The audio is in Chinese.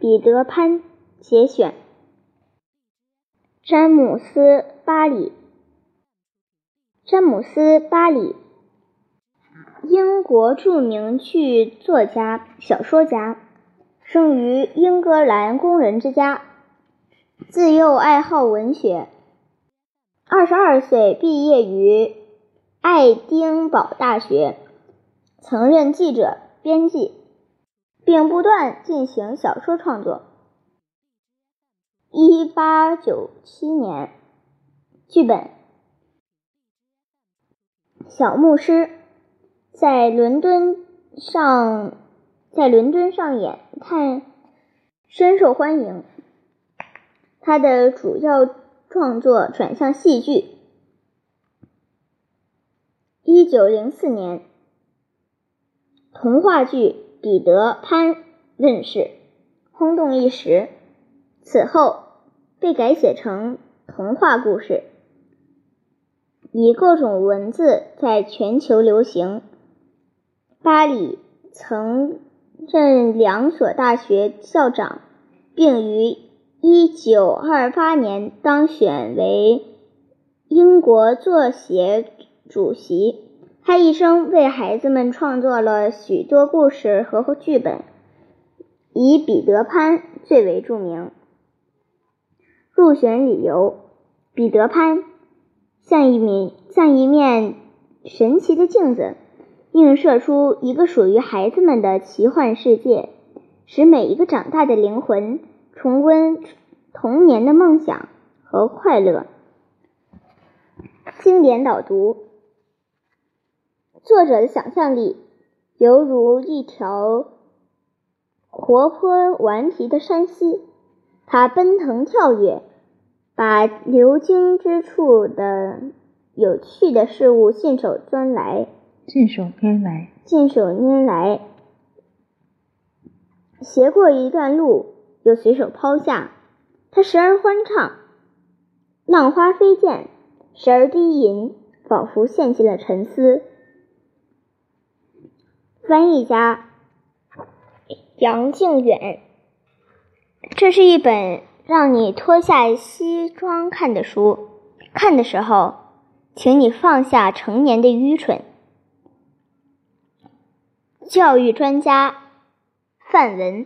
彼得潘节选。詹姆斯·巴里，詹姆斯·巴里，英国著名剧作家、小说家，生于英格兰工人之家，自幼爱好文学。二十二岁毕业于爱丁堡大学，曾任记者、编辑。并不断进行小说创作。一八九七年，剧本《小牧师》在伦敦上在伦敦上演，太深受欢迎。他的主要创作转向戏剧。一九零四年，童话剧。彼得潘问世，轰动一时。此后被改写成童话故事，以各种文字在全球流行。巴里曾任两所大学校长，并于1928年当选为英国作协主席。他一生为孩子们创作了许多故事和剧本，以《彼得潘》最为著名。入选理由：彼得潘像一面像一面神奇的镜子，映射出一个属于孩子们的奇幻世界，使每一个长大的灵魂重温童年的梦想和快乐。经典导读。作者的想象力犹如一条活泼顽皮的山溪，它奔腾跳跃，把流经之处的有趣的事物信手拈来，信手拈来，信手拈来，斜过一段路又随手抛下。它时而欢唱，浪花飞溅；时而低吟，仿佛陷进了沉思。翻译家杨靖远，这是一本让你脱下西装看的书。看的时候，请你放下成年的愚蠢。教育专家范文。